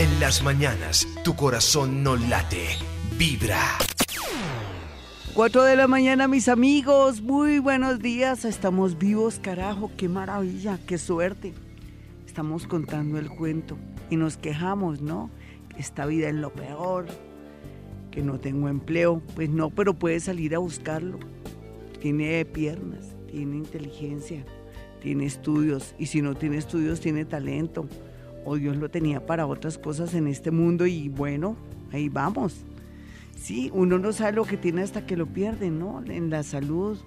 En las mañanas, tu corazón no late, vibra. 4 de la mañana, mis amigos. Muy buenos días. Estamos vivos, carajo. Qué maravilla, qué suerte. Estamos contando el cuento y nos quejamos, ¿no? Esta vida es lo peor, que no tengo empleo. Pues no, pero puede salir a buscarlo. Tiene piernas, tiene inteligencia, tiene estudios. Y si no tiene estudios, tiene talento. O Dios lo tenía para otras cosas en este mundo y bueno, ahí vamos. Sí, uno no sabe lo que tiene hasta que lo pierde, ¿no? En la salud,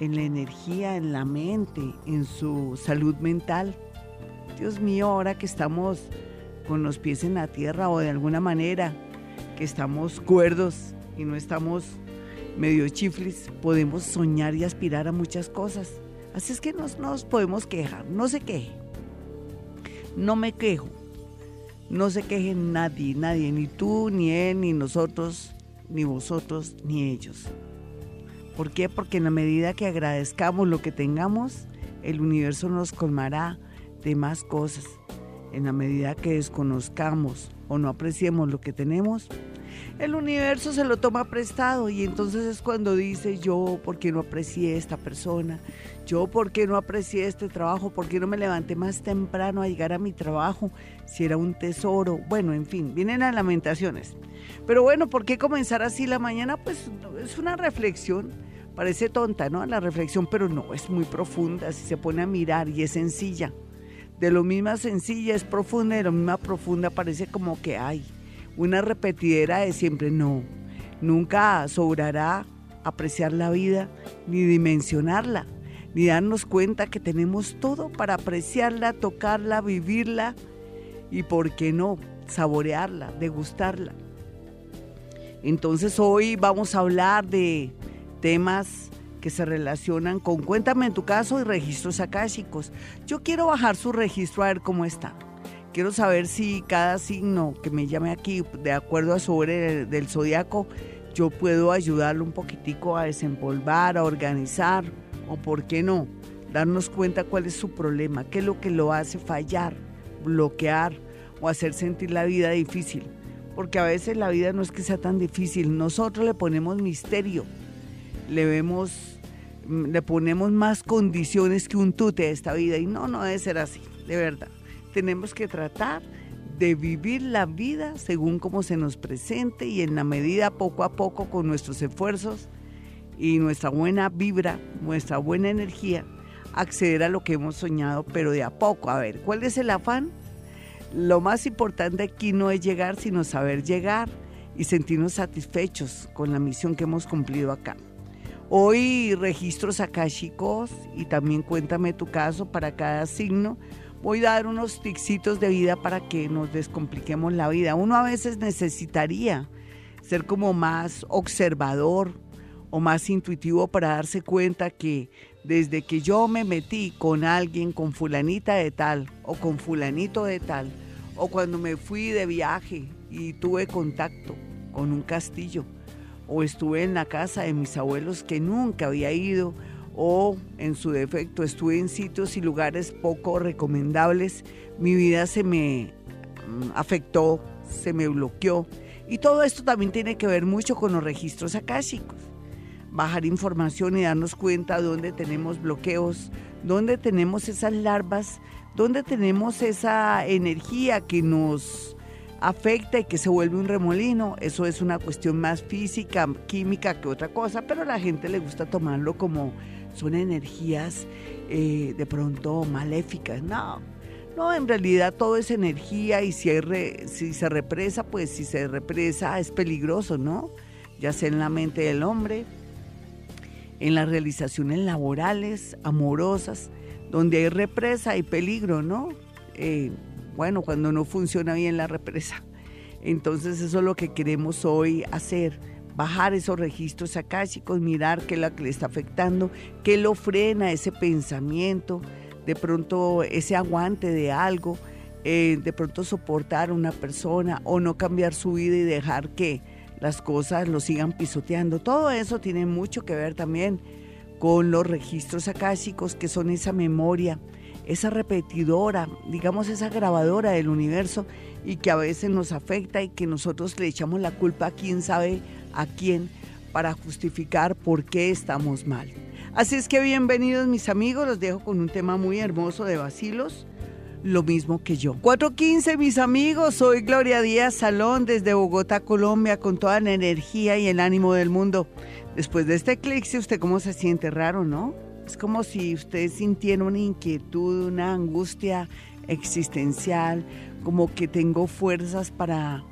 en la energía, en la mente, en su salud mental. Dios mío, ahora que estamos con los pies en la tierra o de alguna manera que estamos cuerdos y no estamos medio chiflis, podemos soñar y aspirar a muchas cosas. Así es que no nos podemos quejar, no se queje. No me quejo, no se queje nadie, nadie, ni tú, ni él, ni nosotros, ni vosotros, ni ellos. ¿Por qué? Porque en la medida que agradezcamos lo que tengamos, el universo nos colmará de más cosas. En la medida que desconozcamos o no apreciemos lo que tenemos, el universo se lo toma prestado y entonces es cuando dice yo, ¿por qué no aprecié esta persona? Yo, ¿por qué no aprecié este trabajo? ¿Por qué no me levanté más temprano a llegar a mi trabajo si era un tesoro? Bueno, en fin, vienen las lamentaciones. Pero bueno, ¿por qué comenzar así la mañana? Pues es una reflexión. Parece tonta, ¿no? La reflexión, pero no, es muy profunda si se pone a mirar y es sencilla. De lo misma sencilla es profunda, de lo misma profunda parece como que hay una repetidera de siempre. No, nunca sobrará apreciar la vida ni dimensionarla ni darnos cuenta que tenemos todo para apreciarla, tocarla, vivirla y, ¿por qué no?, saborearla, degustarla. Entonces hoy vamos a hablar de temas que se relacionan con Cuéntame en tu caso y registros akáshicos. Yo quiero bajar su registro a ver cómo está. Quiero saber si cada signo que me llame aquí, de acuerdo a su hora del zodiaco, yo puedo ayudarlo un poquitico a desempolvar, a organizar, o por qué no, darnos cuenta cuál es su problema, qué es lo que lo hace fallar, bloquear o hacer sentir la vida difícil. Porque a veces la vida no es que sea tan difícil, nosotros le ponemos misterio, le vemos, le ponemos más condiciones que un tute a esta vida y no, no debe ser así, de verdad. Tenemos que tratar de vivir la vida según como se nos presente y en la medida poco a poco con nuestros esfuerzos y nuestra buena vibra, nuestra buena energía, acceder a lo que hemos soñado, pero de a poco. A ver, ¿cuál es el afán? Lo más importante aquí no es llegar, sino saber llegar y sentirnos satisfechos con la misión que hemos cumplido acá. Hoy registros chicos y también cuéntame tu caso para cada signo. Voy a dar unos ticsitos de vida para que nos descompliquemos la vida. Uno a veces necesitaría ser como más observador, o más intuitivo para darse cuenta que desde que yo me metí con alguien, con fulanita de tal o con fulanito de tal, o cuando me fui de viaje y tuve contacto con un castillo, o estuve en la casa de mis abuelos que nunca había ido, o en su defecto estuve en sitios y lugares poco recomendables, mi vida se me mm, afectó, se me bloqueó. Y todo esto también tiene que ver mucho con los registros akáshicos bajar información y darnos cuenta dónde tenemos bloqueos, dónde tenemos esas larvas, dónde tenemos esa energía que nos afecta y que se vuelve un remolino. Eso es una cuestión más física, química que otra cosa, pero a la gente le gusta tomarlo como son energías eh, de pronto maléficas. No, no, en realidad todo es energía y si, si se represa, pues si se represa es peligroso, ¿no? Ya sea en la mente del hombre, en las realizaciones laborales, amorosas, donde hay represa y peligro, ¿no? Eh, bueno, cuando no funciona bien la represa. Entonces eso es lo que queremos hoy hacer, bajar esos registros akáshicos, mirar qué es lo que le está afectando, qué lo frena ese pensamiento, de pronto ese aguante de algo, eh, de pronto soportar a una persona o no cambiar su vida y dejar que las cosas lo sigan pisoteando. Todo eso tiene mucho que ver también con los registros akáshicos, que son esa memoria, esa repetidora, digamos esa grabadora del universo y que a veces nos afecta y que nosotros le echamos la culpa a quién sabe a quién para justificar por qué estamos mal. Así es que bienvenidos mis amigos, los dejo con un tema muy hermoso de vacilos, lo mismo que yo. 415 mis amigos, soy Gloria Díaz Salón desde Bogotá, Colombia, con toda la energía y el ánimo del mundo. Después de este eclipse, ¿usted cómo se siente raro, no? Es como si usted sintiera una inquietud, una angustia existencial, como que tengo fuerzas para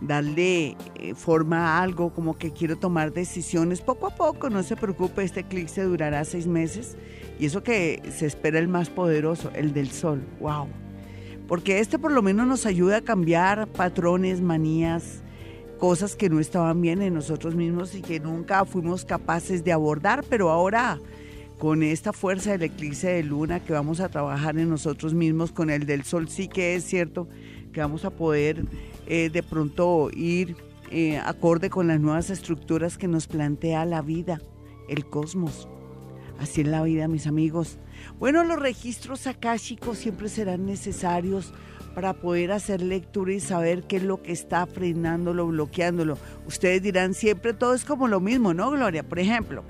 darle eh, forma a algo, como que quiero tomar decisiones. Poco a poco, no se preocupe, este eclipse durará seis meses y eso que se espera el más poderoso, el del sol, wow. Porque este por lo menos nos ayuda a cambiar patrones, manías, cosas que no estaban bien en nosotros mismos y que nunca fuimos capaces de abordar, pero ahora con esta fuerza del eclipse de luna que vamos a trabajar en nosotros mismos, con el del sol sí que es cierto que vamos a poder eh, de pronto ir eh, acorde con las nuevas estructuras que nos plantea la vida, el cosmos. Así es la vida, mis amigos. Bueno, los registros akáshicos siempre serán necesarios para poder hacer lectura y saber qué es lo que está frenándolo, bloqueándolo. Ustedes dirán, siempre todo es como lo mismo, ¿no, Gloria? Por ejemplo,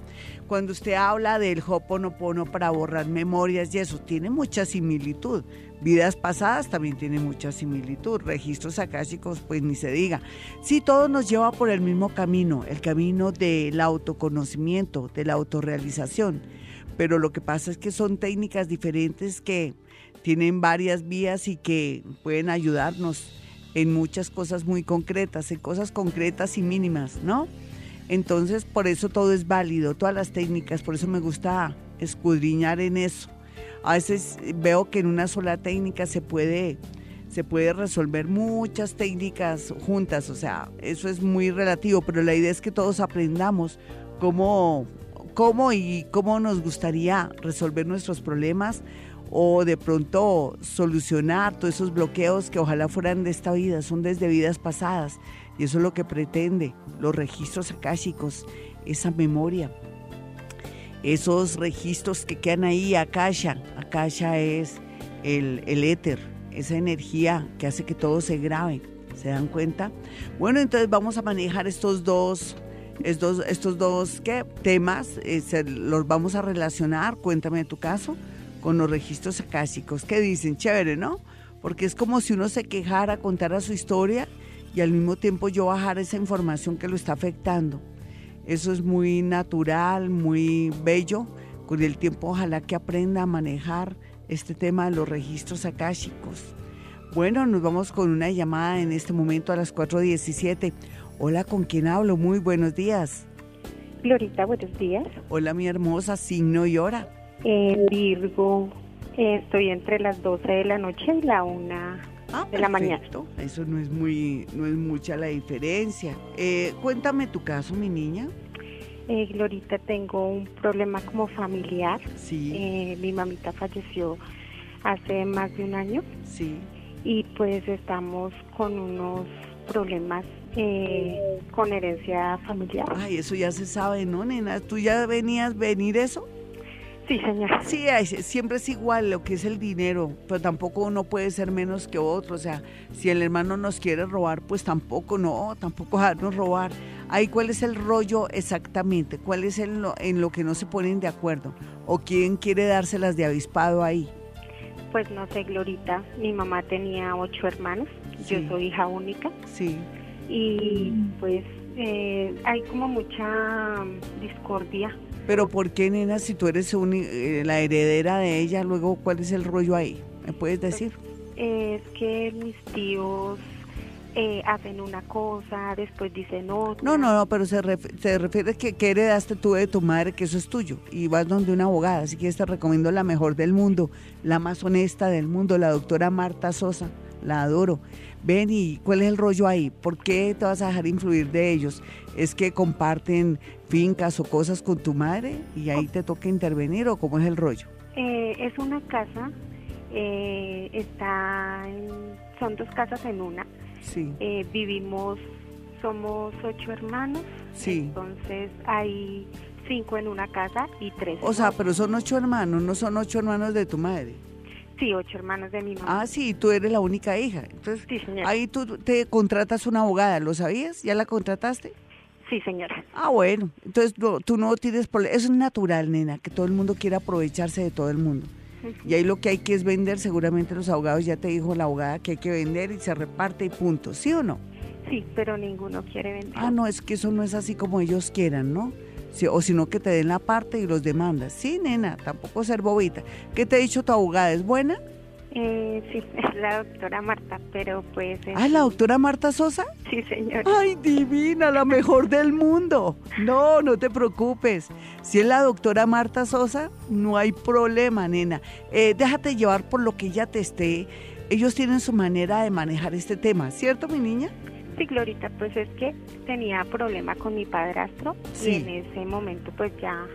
cuando usted habla del Hoponopono para borrar memorias y eso, tiene mucha similitud. Vidas pasadas también tiene mucha similitud. Registros akáshicos, pues ni se diga. Sí, todo nos lleva por el mismo camino, el camino del autoconocimiento, de la autorrealización. Pero lo que pasa es que son técnicas diferentes que tienen varias vías y que pueden ayudarnos en muchas cosas muy concretas, en cosas concretas y mínimas, ¿no? Entonces, por eso todo es válido, todas las técnicas, por eso me gusta escudriñar en eso. A veces veo que en una sola técnica se puede se puede resolver muchas técnicas juntas, o sea, eso es muy relativo, pero la idea es que todos aprendamos cómo, cómo y cómo nos gustaría resolver nuestros problemas o de pronto solucionar todos esos bloqueos que ojalá fueran de esta vida, son desde vidas pasadas. Y eso es lo que pretende los registros akáshicos, esa memoria, esos registros que quedan ahí, akasha. Akasha es el, el éter, esa energía que hace que todo se grabe. ¿Se dan cuenta? Bueno, entonces vamos a manejar estos dos estos, estos dos ¿qué? temas, eh, los vamos a relacionar, cuéntame tu caso, con los registros acásicos. ¿Qué dicen? Chévere, ¿no? Porque es como si uno se quejara, contara su historia y al mismo tiempo yo bajar esa información que lo está afectando. Eso es muy natural, muy bello. Con el tiempo ojalá que aprenda a manejar este tema de los registros akáshicos. Bueno, nos vamos con una llamada en este momento a las 4.17. Hola, ¿con quién hablo? Muy buenos días. Glorita, buenos días. Hola, mi hermosa, signo y hora. Eh, Virgo, estoy entre las 12 de la noche y la 1 ah, de la mañana. Eso no es muy, no es mucha la diferencia. Eh, cuéntame tu caso, mi niña. Eh, Glorita, tengo un problema como familiar. Sí. Eh, mi mamita falleció hace más de un año. Sí. Y pues estamos con unos problemas eh, con herencia familiar. Ay, eso ya se sabe, ¿no, nena? ¿Tú ya venías venir eso? Sí, señora. Sí, siempre es igual lo que es el dinero, pero tampoco uno puede ser menos que otro. O sea, si el hermano nos quiere robar, pues tampoco, no, tampoco dejarnos robar. Ahí, ¿cuál es el rollo exactamente? ¿Cuál es el, en lo que no se ponen de acuerdo? ¿O quién quiere dárselas de avispado ahí? Pues no sé, Glorita. Mi mamá tenía ocho hermanos. Yo soy hija única. Sí. Y pues eh, hay como mucha discordia pero ¿por qué, nena, si tú eres eh, la heredera de ella, luego cuál es el rollo ahí? ¿Me puedes decir? Es que mis tíos eh, hacen una cosa, después dicen otra. No, no, no, pero se, refiere a que, que, heredaste tú de tu madre, que eso es tuyo, y vas donde una abogada, así que te recomiendo la mejor del mundo, la más honesta del mundo, la doctora Marta Sosa, la adoro. Ven y cuál es el rollo ahí, ¿por qué te vas a dejar influir de ellos? ¿Es que comparten fincas o cosas con tu madre y ahí te toca intervenir o cómo es el rollo? Eh, es una casa, eh, está son dos casas en una. Sí. Eh, vivimos, somos ocho hermanos. Sí. Entonces hay cinco en una casa y tres. O sea, pero son ocho hermanos, no son ocho hermanos de tu madre. Sí, ocho hermanos de mi mamá. Ah, sí, tú eres la única hija. Entonces, Sí, señora. ahí tú te contratas una abogada, ¿lo sabías? ¿Ya la contrataste? Sí, señora. Ah, bueno, entonces no, tú no tienes problema. Eso es natural, nena, que todo el mundo quiera aprovecharse de todo el mundo. Y ahí lo que hay que es vender, seguramente los abogados ya te dijo la abogada que hay que vender y se reparte y punto, ¿sí o no? Sí, pero ninguno quiere vender. Ah, no, es que eso no es así como ellos quieran, ¿no? O sino que te den la parte y los demandas. Sí, nena, tampoco ser bobita. ¿Qué te ha dicho tu abogada? ¿Es buena? Eh, sí, es la doctora Marta, pero pues... es- Ah, la doctora Marta Sosa. Sí, señora. Ay, divina, la mejor del mundo. No, no te preocupes. Si es la doctora Marta Sosa, no hay problema, nena. Eh, déjate llevar por lo que ella te esté. Ellos tienen su manera de manejar este tema, ¿cierto, mi niña? Glorita, pues es que tenía problema con mi padrastro Sí. y en ese momento pues ya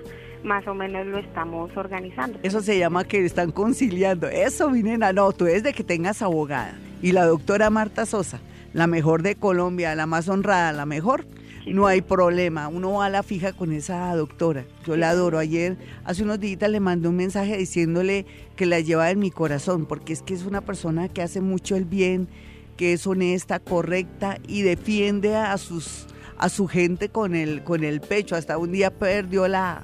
más o menos lo estamos organizando. Eso se llama que están conciliando. Eso, mi nena, no, tú es de que tengas abogada. Y la doctora Marta Sosa, la mejor de Colombia, la más honrada, la mejor, no hay problema. Uno va a la fija con esa doctora. Yo la adoro. Ayer, hace unos días, le mandé un mensaje diciéndole que la lleva en mi corazón, porque es que es una persona que hace mucho el bien, que es honesta, correcta y defiende a sus a su gente con el con el pecho. Hasta un día perdió la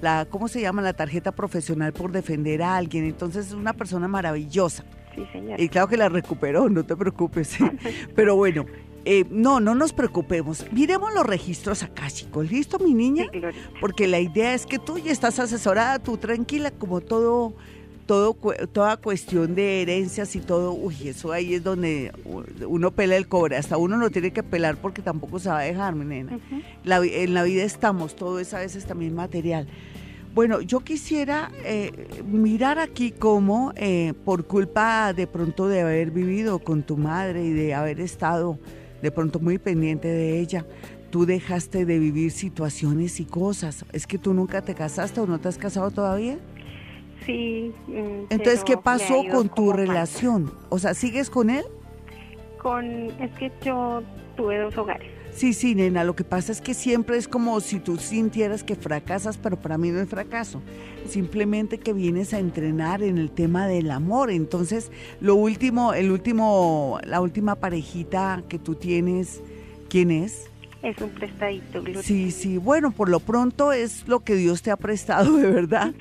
la ¿cómo se llama? la tarjeta profesional por defender a alguien. Entonces es una persona maravillosa. Sí, señora. Y claro que la recuperó, no te preocupes. Pero bueno, eh, no, no nos preocupemos. Miremos los registros acá, chicos. ¿Listo, mi niña? Sí. Porque la idea es que tú ya estás asesorada, tú tranquila, como todo, todo, toda cuestión de herencias y todo. Uy, eso ahí es donde uno pela el cobre. Hasta uno no tiene que pelar porque tampoco se va a dejar, mi nena. La en la vida estamos, todo es a veces también material. Bueno, yo quisiera eh, mirar aquí cómo eh, por culpa de pronto de haber vivido con tu madre y de haber estado de pronto muy pendiente de ella, tú dejaste de vivir situaciones y cosas. ¿Es que tú nunca te casaste o no te has casado todavía? Sí. mm, Entonces, ¿qué pasó con tu relación? O sea, ¿sigues con él? Con, es que yo tuve dos hogares. Sí, sí, nena, lo que pasa es que siempre es como si tú sintieras que fracasas, pero para mí no es fracaso. Simplemente que vienes a entrenar en el tema del amor. Entonces, lo último, el último, la última parejita que tú tienes, ¿quién es? Es un prestadito, Glorita. Sí, sí, bueno, por lo pronto es lo que Dios te ha prestado, de verdad.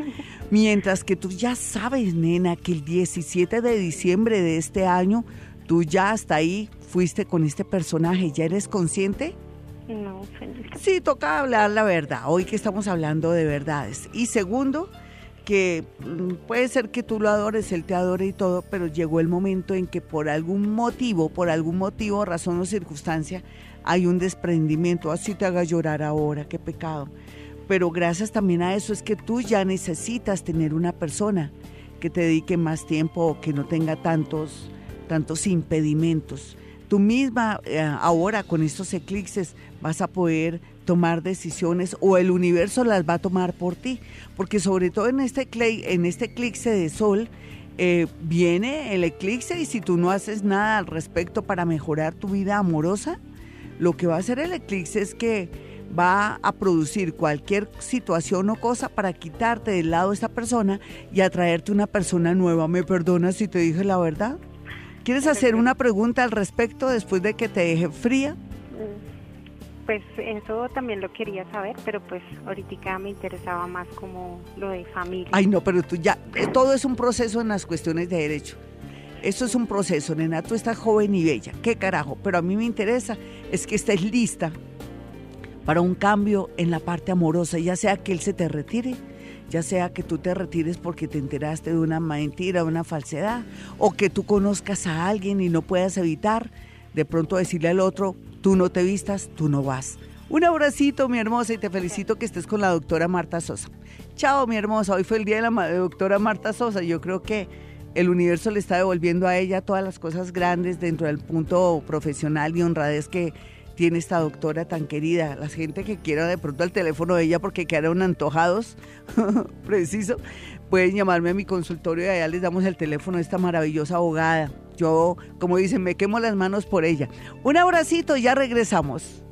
Mientras que tú ya sabes, nena, que el 17 de diciembre de este año, tú ya hasta ahí fuiste con este personaje, ¿ya eres consciente? No. Sí, toca hablar la verdad, hoy que estamos hablando de verdades. Y segundo, que mm, puede ser que tú lo adores, él te adore y todo, pero llegó el momento en que por algún motivo, por algún motivo, razón o circunstancia, hay un desprendimiento. Así te haga llorar ahora, qué pecado. Pero gracias también a eso es que tú ya necesitas tener una persona que te dedique más tiempo o que no tenga tantos, tantos impedimentos. Tú misma eh, ahora con estos eclipses vas a poder tomar decisiones o el universo las va a tomar por ti, porque sobre todo en este, en este eclipse de sol eh, viene el eclipse y si tú no haces nada al respecto para mejorar tu vida amorosa, lo que va a hacer el eclipse es que va a producir cualquier situación o cosa para quitarte del lado de esta persona y atraerte una persona nueva. ¿Me perdonas si te dije la verdad? ¿Quieres hacer una pregunta al respecto después de que te deje fría? Mm, Pues eso también lo quería saber, pero pues ahorita me interesaba más como lo de familia. Ay, no, pero tú ya, eh, todo es un proceso en las cuestiones de derecho. Esto es un proceso, nena, tú estás joven y bella, qué carajo, pero a mí me interesa es que estés lista para un cambio en la parte amorosa, ya sea que él se te retire, ya sea que tú te retires porque te enteraste de una mentira, de una falsedad, o que tú conozcas a alguien y no puedas evitar de pronto decirle al otro, tú no te vistas, tú no vas. Un abracito, mi hermosa, y te felicito que estés con la doctora Marta Sosa. Chao, mi hermosa, hoy fue el día de la doctora Marta Sosa, yo creo que el universo le está devolviendo a ella todas las cosas grandes dentro del punto profesional y honradez que tiene esta doctora tan querida. La gente que quiera de pronto el teléfono de ella porque quedaron antojados, preciso, pueden llamarme a mi consultorio y allá les damos el teléfono de esta maravillosa abogada. Yo, como dicen, me quemo las manos por ella. Un abracito, ya regresamos.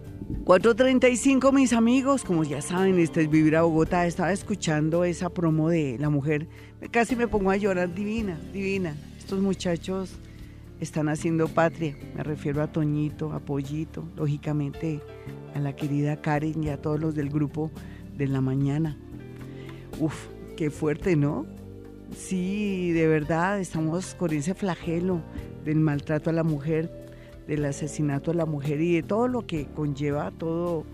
4.35 mis amigos, como ya saben, este es Vivir a Bogotá, estaba escuchando esa promo de la mujer, casi me pongo a llorar, divina, divina. Estos muchachos están haciendo patria, me refiero a Toñito, a Pollito, lógicamente a la querida Karen y a todos los del grupo de la mañana. Uf, qué fuerte, ¿no? Sí, de verdad, estamos con ese flagelo del maltrato a la mujer, del asesinato a la mujer y de todo lo que conlleva todo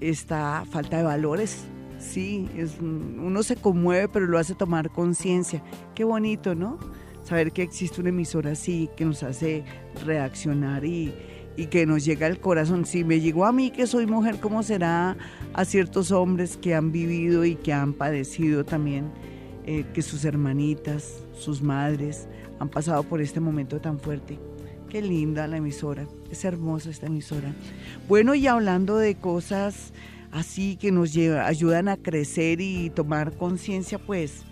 esta falta de valores. Sí, es, uno se conmueve, pero lo hace tomar conciencia. Qué bonito, ¿no? Saber que existe una emisora así, que nos hace reaccionar y, y que nos llega al corazón. Si me llegó a mí que soy mujer, ¿cómo será a ciertos hombres que han vivido y que han padecido también eh, que sus hermanitas, sus madres han pasado por este momento tan fuerte? Qué linda la emisora, es hermosa esta emisora. Bueno, y hablando de cosas así que nos ayudan a crecer y tomar conciencia, pues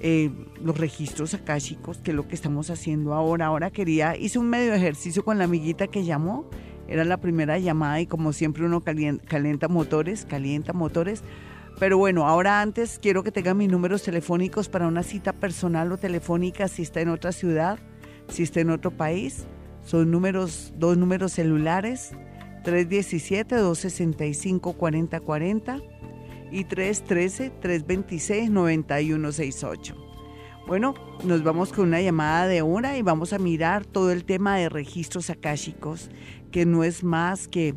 eh, los registros akáshicos, que es lo que estamos haciendo ahora. Ahora quería, hice un medio ejercicio con la amiguita que llamó, era la primera llamada y como siempre uno calienta, motores, calienta motores. Pero bueno, ahora antes quiero que tenga mis números telefónicos para una cita personal o telefónica si está en otra ciudad, si está en otro país. Son números, dos números celulares, 317-265-4040 y 313-326-9168. Bueno, nos vamos con una llamada de una y vamos a mirar todo el tema de registros akáshicos, que no es más que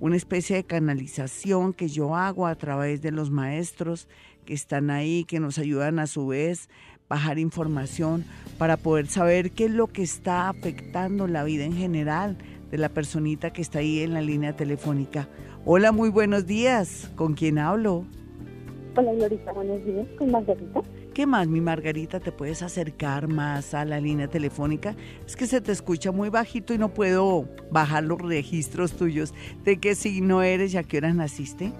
una especie de canalización que yo hago a través de los maestros que están ahí, que nos ayudan a su vez bajar información para poder saber qué es lo que está afectando la vida en general de la personita que está ahí en la línea telefónica. Hola, muy buenos días. ¿Con quién hablo? Hola, Glorita, buenos días. ¿Con Margarita? ¿Qué más, mi Margarita? ¿Te puedes acercar más a la línea telefónica? Es que se te escucha muy bajito y no puedo bajar los registros tuyos. ¿De qué signo eres y a qué hora naciste?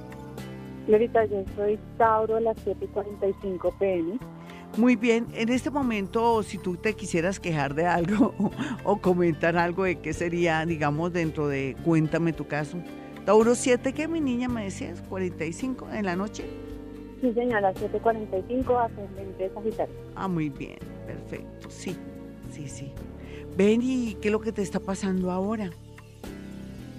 Glorita, yo soy Tauro a las 7.45 pm. Muy bien, en este momento, si tú te quisieras quejar de algo o, comentar algo de qué sería, digamos, dentro de Cuéntame tu caso. Tauro 7, ¿qué mi niña me decías? ¿45 en la noche? Sí, señora, 7.45, ascendente Sagitario. Ah, muy bien, perfecto, sí, sí, sí. Ven, ¿y qué es lo que te está pasando ahora?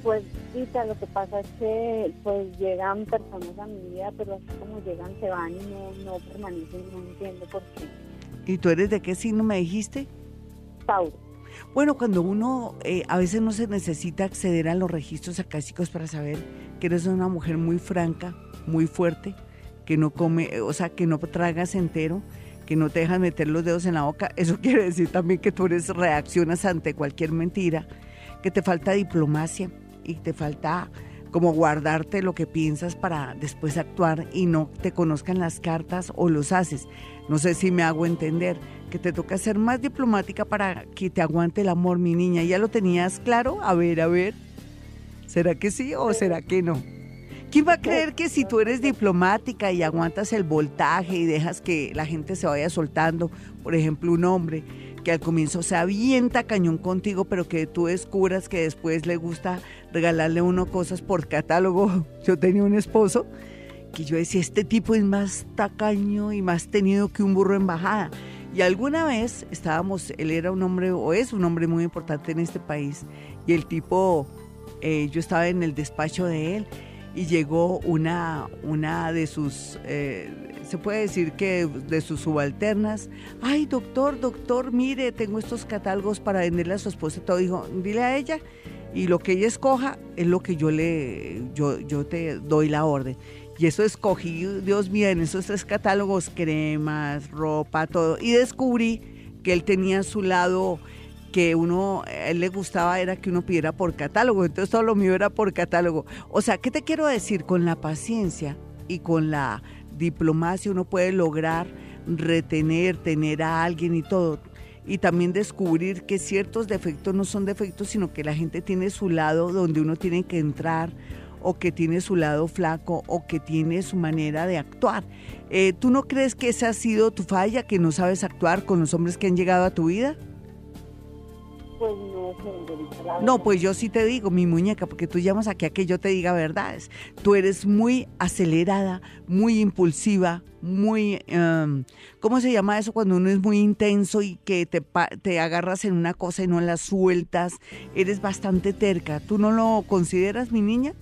Pues, Rita, lo que pasa es que pues llegan personas a mi vida, pero así como llegan se van y no, no permanecen, no entiendo por qué. ¿Y tú eres de qué signo me dijiste? Tauro. Bueno, cuando uno eh, a veces no se necesita acceder a los registros acásicos para saber que eres una mujer muy franca, muy fuerte, que no come, o sea, que no tragas entero, que no te dejas meter los dedos en la boca, eso quiere decir también que tú eres reaccionas ante cualquier mentira, que te falta diplomacia, y te falta como guardarte lo que piensas para después actuar y no te conozcan las cartas o los haces. No sé si me hago entender que te toca ser más diplomática para que te aguante el amor, mi niña. ¿Ya lo tenías claro? A ver, a ver. ¿Será que sí o será que no? ¿Quién va a creer que si tú eres diplomática y aguantas el voltaje y dejas que la gente se vaya soltando, por ejemplo, un hombre, que al comienzo se avienta cañón contigo, pero que tú descubras que después le gusta regalarle uno cosas por catálogo. Yo tenía un esposo que yo decía, este tipo es más tacaño y más tenido que un burro en bajada. Y alguna vez estábamos, él era un hombre, o es un hombre muy importante en este país, y el tipo, eh, yo estaba en el despacho de él, y llegó una, una de sus, eh, se puede decir que de sus subalternas, ay doctor, doctor, mire, tengo estos catálogos para venderle a su esposa, todo dijo, dile a ella, y lo que ella escoja es lo que yo le, yo, yo te doy la orden. Y eso escogí, Dios mío, en esos tres catálogos, cremas, ropa, todo, y descubrí que él tenía a su lado que uno, a él le gustaba era que uno pidiera por catálogo, entonces todo lo mío era por catálogo. O sea, ¿qué te quiero decir? Con la paciencia y con la diplomacia uno puede lograr retener, tener a alguien y todo. Y también descubrir que ciertos defectos no son defectos, sino que la gente tiene su lado donde uno tiene que entrar o que tiene su lado flaco o que tiene su manera de actuar. Eh, ¿Tú no crees que esa ha sido tu falla, que no sabes actuar con los hombres que han llegado a tu vida? Pues no No, pues yo sí te digo, mi muñeca, porque tú llamas aquí a que yo te diga verdades. Tú eres muy acelerada, muy impulsiva, muy, em, ¿cómo se llama eso cuando uno es muy intenso y que te, te agarras en una cosa y no la sueltas? Eres bastante terca. ¿Tú no lo consideras, mi niña?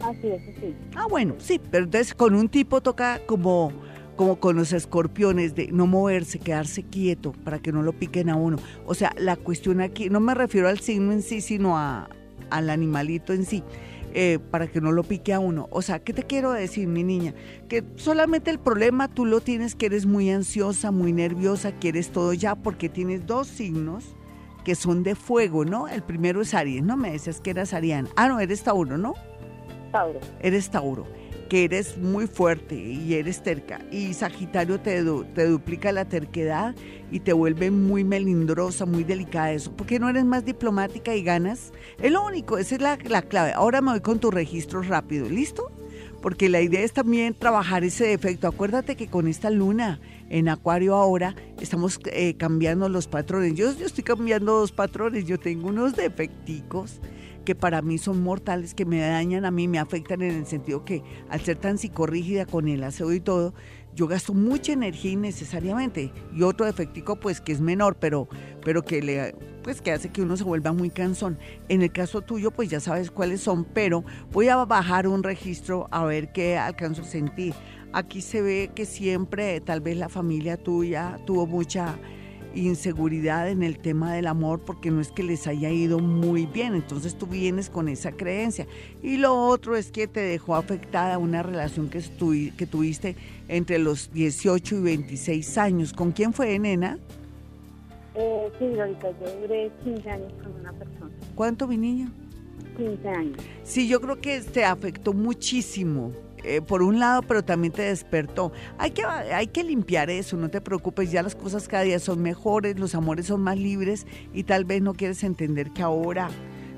Así es, sí. Ah, bueno, sí, pero entonces con un tipo toca como como con los escorpiones, de no moverse, quedarse quieto para que no lo piquen a uno. O sea, la cuestión aquí, no me refiero al signo en sí, sino a, al animalito en sí. Eh, para que no lo pique a uno. O sea, ¿qué te quiero decir, mi niña? Que solamente el problema tú lo tienes que eres muy ansiosa, muy nerviosa, quieres todo ya, porque tienes dos signos que son de fuego, ¿no? El primero es Aries, ¿no? Me decías que eras Ariana. Ah, no, eres Tauro, ¿no? Tauro. Eres Tauro que eres muy fuerte y eres terca. Y Sagitario te, te duplica la terquedad y te vuelve muy melindrosa, muy delicada eso. ¿Por qué no eres más diplomática y ganas? Es lo único, esa es la, la clave. Ahora me voy con tu registro rápido, ¿listo? Porque la idea es también trabajar ese defecto. Acuérdate que con esta luna en Acuario ahora estamos eh, cambiando los patrones. Yo, yo estoy cambiando dos patrones. Yo tengo unos defecticos que para mí son mortales, que me dañan a mí, me afectan en el sentido que al ser tan psicorrígida con el aseo y todo, yo gasto mucha energía innecesariamente. Y otro defectico pues que es menor, pero, pero que le pues que hace que uno se vuelva muy cansón. En el caso tuyo, pues ya sabes cuáles son, pero voy a bajar un registro a ver qué alcanzo a sentir. Aquí se ve que siempre, tal vez la familia tuya tuvo mucha inseguridad en el tema del amor porque no es que les haya ido muy bien, entonces tú vienes con esa creencia. Y lo otro es que te dejó afectada una relación que, que tuviste entre los 18 y 26 años. ¿Con quién fue, nena? Eh, sí, ahorita yo duré 15 años con una persona. ¿Cuánto, mi niña? 15 años. Sí, yo creo que te afectó muchísimo eh, por un lado, pero también te despertó. Hay que, hay que limpiar eso, no te preocupes, ya las cosas cada día son mejores, los amores son más libres y tal vez no quieres entender que ahora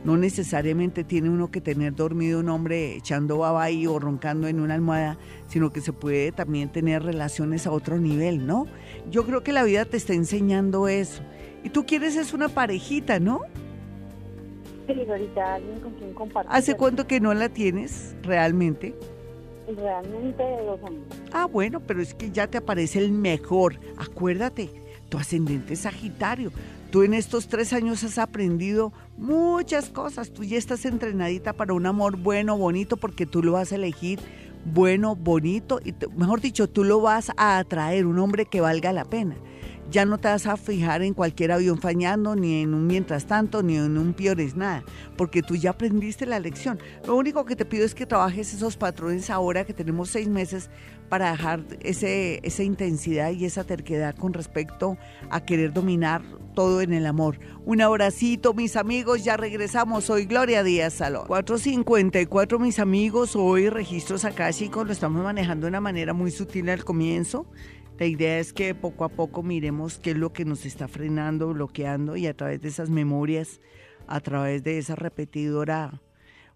no necesariamente tiene uno que tener dormido un hombre echando baba ahí o roncando en una almohada, sino que se puede también tener relaciones a otro nivel, ¿no? Yo creo que la vida te está enseñando eso. Y tú quieres es una parejita, ¿no? Sí, ahorita alguien con quien compartir. ¿Hace cuánto que no la tienes realmente? Realmente. Ah, bueno, pero es que ya te aparece el mejor. Acuérdate, tu ascendente es Sagitario. Tú en estos tres años has aprendido muchas cosas. Tú ya estás entrenadita para un amor bueno, bonito, porque tú lo vas a elegir bueno, bonito, y mejor dicho, tú lo vas a atraer, un hombre que valga la pena ya no te vas a fijar en cualquier avión fañando, ni en un mientras tanto, ni en un piores, nada, porque tú ya aprendiste la lección. Lo único que te pido es que trabajes esos patrones ahora que tenemos seis meses para dejar ese, esa intensidad y esa terquedad con respecto a querer dominar todo en el amor. Un abracito, mis amigos, ya regresamos. Hoy Gloria Díaz Salón. 454, mis amigos, hoy registros acá, chicos, lo estamos manejando de una manera muy sutil al comienzo la idea es que poco a poco miremos qué es lo que nos está frenando, bloqueando y a través de esas memorias, a través de esa repetidora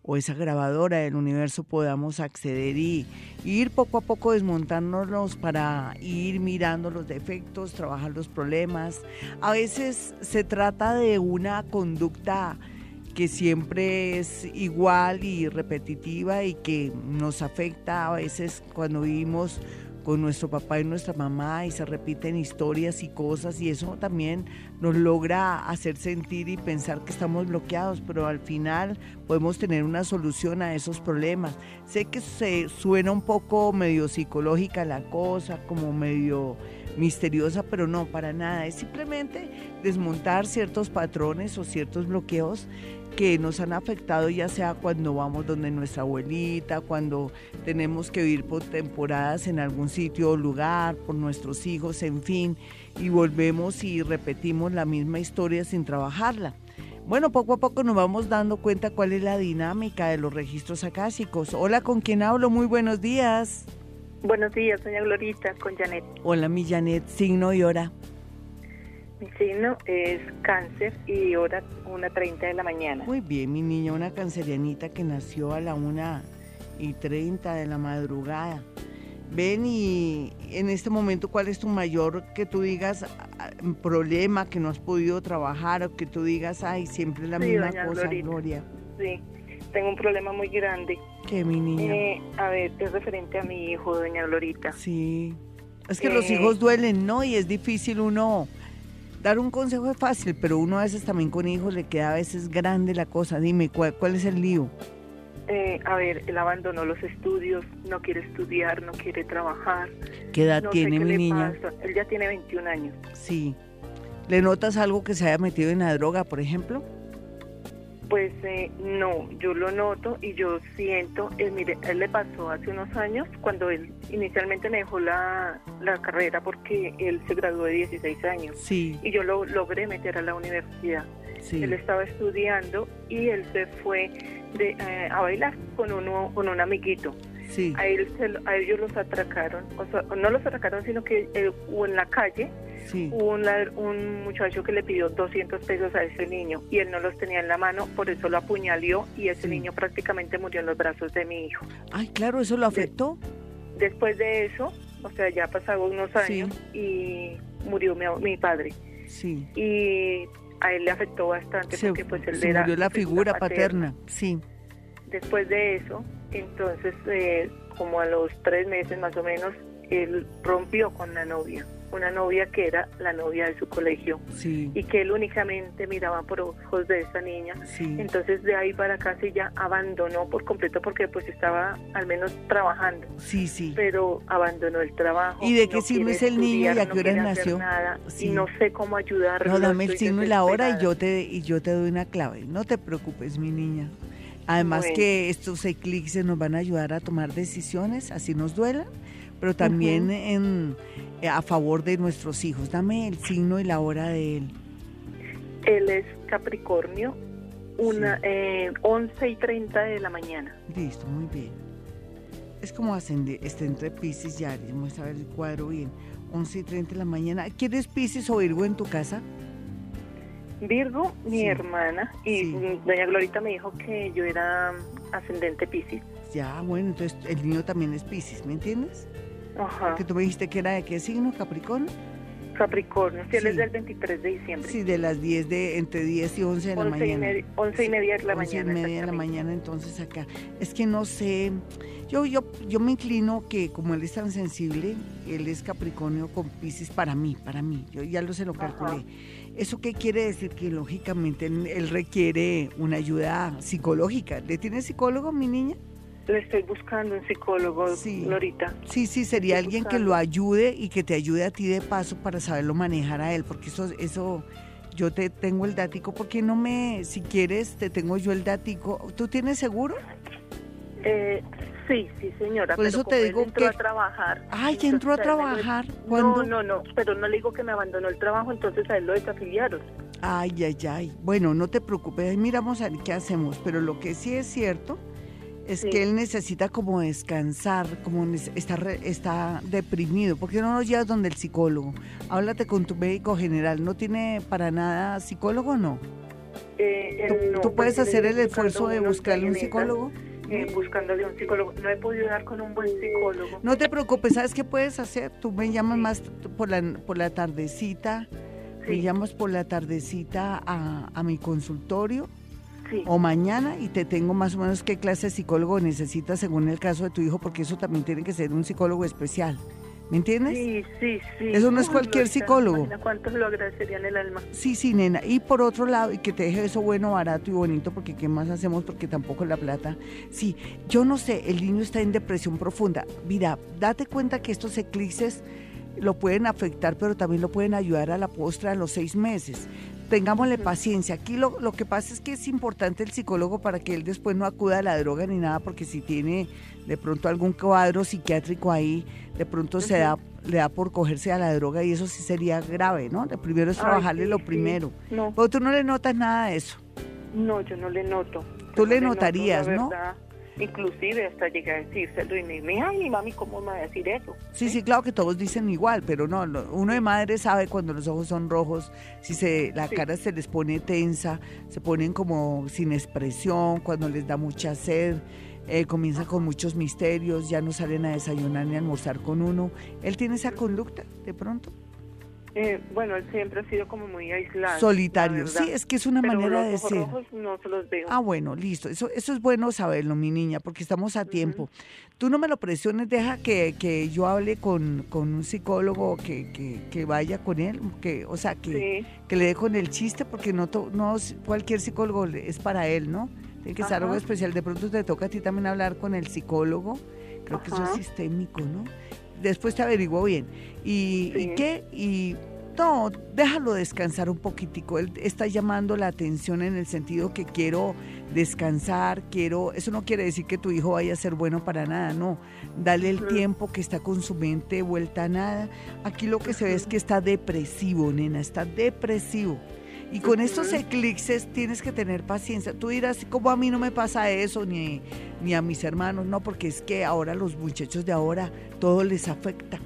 o esa grabadora del universo podamos acceder y, ir poco a poco desmontándonos para ir mirando los defectos, trabajar los problemas. A veces se trata de una conducta que siempre es igual y repetitiva y que nos afecta a veces cuando vivimos con nuestro papá y nuestra mamá y se repiten historias y cosas y eso también nos logra hacer sentir y pensar que estamos bloqueados, pero al final podemos tener una solución a esos problemas. Sé que se suena un poco medio psicológica la cosa, como medio misteriosa, pero no, para nada. Es simplemente desmontar ciertos patrones o ciertos bloqueos que nos han afectado ya sea cuando vamos donde nuestra abuelita, cuando tenemos que vivir por temporadas en algún sitio o lugar, por nuestros hijos, en fin, y volvemos y repetimos la misma historia sin trabajarla. Bueno, poco a poco nos vamos dando cuenta cuál es la dinámica de los registros acásicos. Hola, ¿con quién hablo? Muy buenos días. Buenos días, doña Glorita, con Janet. Hola, mi Janet, signo y hora. Mi signo es cáncer y hora 1.30 de la mañana. Muy bien, mi niña, una cancerianita que nació a la 1 y 30 de la madrugada. Ven y en este momento, ¿cuál es tu mayor que tú digas, problema que no has podido trabajar o que tú digas, ay, siempre la Sí, misma cosa, Glorita. Gloria? Sí, tengo un problema muy grande. Que mi niña. Eh, a ver, es referente a mi hijo, doña Glorita. Sí. Es que los Eh, hijos duelen, ¿no? Y es difícil uno dar un consejo es fácil, pero uno a veces también con hijos le queda a veces grande la cosa. Dime, ¿cuál, cuál es el lío? Eh, a ver, él abandonó los estudios, no quiere estudiar, no quiere trabajar. ¿Qué edad no tiene qué mi niña? pasa. Él ya tiene 21 años. Sí. ¿Le notas algo que se haya metido en la droga, por ejemplo? Pues eh, no, yo lo noto y yo siento, eh, mire, él le pasó hace unos años cuando él inicialmente me dejó la, la carrera porque él se graduó de 16 años Sí, y yo lo logré meter a la universidad. sí. Él estaba estudiando y él se fue de, eh, a bailar con uno con un amiguito. Sí, A, él se a ellos los atracaron, o sea, no los atracaron, sino que eh, hubo en la calle sí. hubo un, un muchacho que le pidió 200 pesos a ese niño y él no los tenía en la mano, por eso lo apuñaló y ese Sí. niño prácticamente murió en los brazos de mi hijo. Ay, claro, eso lo afectó. Después de eso, o sea, ya pasaron unos Sí. años y murió mi, mi padre. Sí. Y a él le afectó bastante Se, porque pues él se era murió la figura paterna. paterna. Sí, Después de eso, entonces, eh, como a los tres meses más o menos, él rompió con la novia, una novia que era la novia de su colegio sí, y que él únicamente miraba por ojos de esa niña. sí. Entonces de ahí para acá sí ya abandonó por completo porque pues estaba al menos trabajando, Sí, sí. pero abandonó el trabajo. ¿Y de qué no signo es el niño y a qué no nació? nada, Sí. Y no sé cómo ayudarlo. No, dame el signo y la hora y yo te y yo te doy una clave. No te preocupes, mi niña. Además Bueno. que estos eclipses nos van a ayudar a tomar decisiones, así nos duela, pero también en, eh, a favor de nuestros hijos. Dame el signo y la hora de él. Él es Capricornio, una eh, 11 y 30 de la mañana. Listo, muy bien. Es como ascender, está entre Pisces y Aries. Vamos a ver el cuadro bien. 11 y 30 de la mañana. ¿Quieres Pisces o Virgo en tu casa? Virgo, mi Sí. hermana, y Sí. doña Glorita me dijo que yo era mm, ascendente Piscis. Ya, bueno, entonces el niño también es Pisces, ¿me entiendes? Ajá. Que tú me dijiste que era de qué signo, Capricornio. Capricornio, si él Sí. es del 23 de diciembre. Sí, de las 10 de, entre 10 y 11 de la 11 y, mañana. media, 11 y media de la 11 y mañana. media de la mañana, entonces acá. Es que no sé, yo, yo, yo me inclino que como él es tan sensible, él es Capricornio con Pisces para mí, para mí. Yo ya lo se lo Ajá. calculé. ¿Eso qué quiere decir? Que lógicamente él, él requiere una ayuda psicológica. ¿Le tiene psicólogo, mi niña? Le estoy buscando un psicólogo, Sí. Glorita. Sí, sí, sería Estoy alguien que lo ayude y que te ayude a ti de paso para saberlo manejar a él, porque eso, eso, yo te tengo el dático, porque no me, si quieres, te tengo yo el dático. ¿Tú tienes seguro? Eh, sí, sí, señora. Por pero eso te digo entró que- a trabajar. Ay, ya entró a trabajar. ¿Cuándo? No, no, no, pero no le digo que me abandonó el trabajo, entonces a él lo desafiliaron. Ay, ay, ay. Bueno, no te preocupes, ahí miramos a ver qué hacemos, pero lo que sí es cierto es Sí. que él necesita como descansar, como está, está deprimido. ¿Por qué no lo llevas donde el psicólogo? Háblate con tu médico general. ¿No tiene para nada psicólogo o no? Eh, ¿Tú, no, tú puedes hacer el esfuerzo de buscarle un psicólogo? eh, buscándole un psicólogo. No he podido dar con un buen psicólogo. No te preocupes, ¿sabes qué puedes hacer? Tú me llamas más por la, por la tardecita, me llamas por la tardecita a, a mi consultorio sí. o mañana y te tengo más o menos qué clase de psicólogo necesitas según el caso de tu hijo, porque eso también tiene que ser un psicólogo especial. ¿Me entiendes? Sí, sí, sí. Eso no es cualquier psicólogo. ¿Cuántos lo agradecerían el alma? Sí, sí, nena. Y por otro lado, y que te deje eso bueno, barato y bonito, porque ¿qué más hacemos? Porque tampoco la plata. Sí, yo no sé, el niño está en depresión profunda. Mira, date cuenta que estos eclipses lo pueden afectar, pero también lo pueden ayudar a la postra a los seis meses. Tengámosle paciencia. Aquí lo, lo que pasa es que es importante el psicólogo para que él después no acuda a la droga ni nada, porque si tiene de pronto algún cuadro psiquiátrico ahí, de pronto se da, le da por cogerse a la droga y eso sí sería grave, ¿no? Lo primero es Ay, trabajarle sí, lo sí. primero. No, Pero tú no le notas nada de eso. no, yo no le noto. Tú le no noto, notarías, ¿no? verdad. Inclusive hasta llegué a decírselo y me ay, mi mami, ¿cómo me va a decir eso? Sí, sí, claro que todos dicen igual, pero no, uno de madre sabe cuando los ojos son rojos, si se, la Sí. cara se les pone tensa, se ponen como sin expresión, cuando les da mucha sed, eh, comienzan con muchos misterios, ya no salen a desayunar ni a almorzar con uno. ¿Él tiene esa conducta de pronto? Eh, bueno, él siempre ha sido como muy aislado. Solitario. Sí, es que es una Pero manera los de ser. rojos no se los veo. Ah, bueno, listo. Eso, eso es bueno saberlo, mi niña, porque estamos a tiempo. Tú no me lo presiones, deja que, que yo hable con, con un psicólogo que, que, que vaya con él, que, o sea, que, Sí. que le dé con el chiste, porque no, to- no cualquier psicólogo es para él, ¿no? Tiene que ser algo especial. De pronto te toca a ti también hablar con el psicólogo. Creo que eso es sistémico, ¿no? Después te averiguo bien. ¿Y, ¿y qué? Y no, déjalo descansar un poquitico. Él está llamando la atención en el sentido que quiero descansar, quiero... Eso no quiere decir que tu hijo vaya a ser bueno para nada, no. Dale el tiempo que está con su mente vuelta a nada. Aquí lo que se ve es que está depresivo, nena, está depresivo. Y con estos eclipses tienes que tener paciencia. Tú dirás, ¿cómo a mí no me pasa eso? Ni, ni a mis hermanos. No, porque es que ahora los muchachos de ahora todo les afecta.